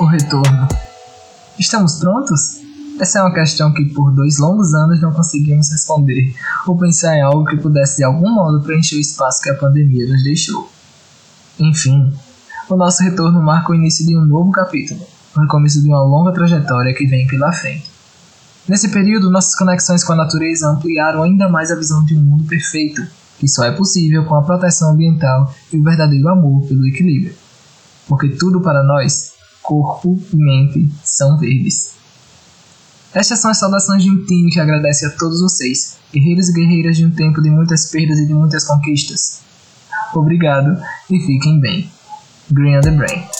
O retorno. Estamos prontos? Essa é uma questão que por dois longos anos não conseguimos responder, ou pensar em algo que pudesse de algum modo preencher o espaço que a pandemia nos deixou. Enfim, o nosso retorno marca o início de um novo capítulo, o recomeço de uma longa trajetória que vem pela frente. Nesse período, nossas conexões com a natureza ampliaram ainda mais a visão de um mundo perfeito, que só é possível com a proteção ambiental e o verdadeiro amor pelo equilíbrio. Porque tudo para nós, corpo e mente, são verdes. Estas são as saudações de um time que agradece a todos vocês, guerreiros e guerreiras de um tempo de muitas perdas e de muitas conquistas. Obrigado e fiquem bem. Green on the Brain.